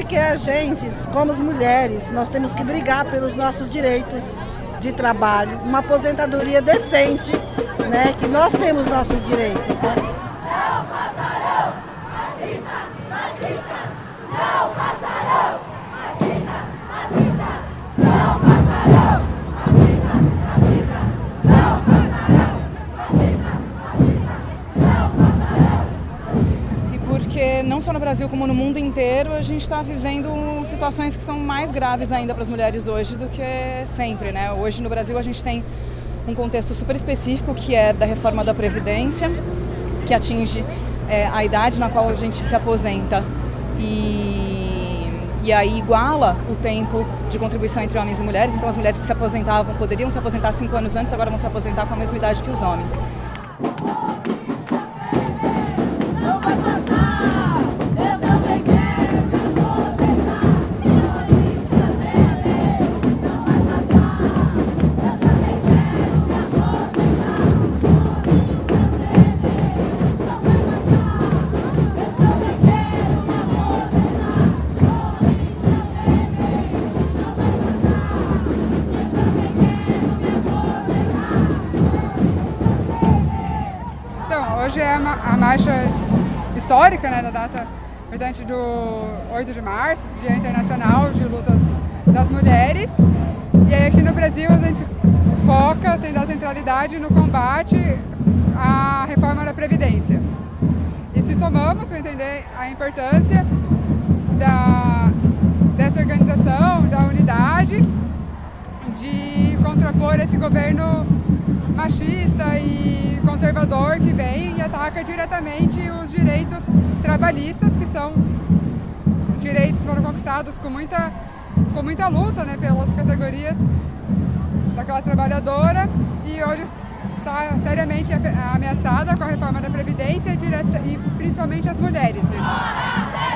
Porque a gente, como mulheres, nós temos que brigar pelos nossos direitos de trabalho, uma aposentadoria decente, né? Que nós temos nossos direitos, né? Não passarão, machista, machista, não passarão. Porque não só no Brasil como no mundo inteiro a gente está vivendo situações que são mais graves ainda para as mulheres hoje do que sempre, né? Hoje no Brasil a gente tem um contexto super específico que é da reforma da previdência, que atinge é, a idade na qual a gente se aposenta e, e aí iguala o tempo de contribuição entre homens e mulheres. Então as mulheres que se aposentavam poderiam se aposentar cinco anos antes, agora vão se aposentar com a mesma idade que os homens. Hoje é a marcha histórica né, da data importante do 8 de março, Dia Internacional de Luta das Mulheres. E aí aqui no Brasil a gente foca, tem dado centralidade no combate à reforma da Previdência. E se somamos para entender a importância da, dessa organização, da unidade, de contrapor esse governo machista e conservador que vem e ataca diretamente os direitos trabalhistas, que são direitos foram conquistados com muita, com muita luta né, pelas categorias da classe trabalhadora e hoje está seriamente ameaçada com a reforma da Previdência direta, e principalmente as mulheres. Né?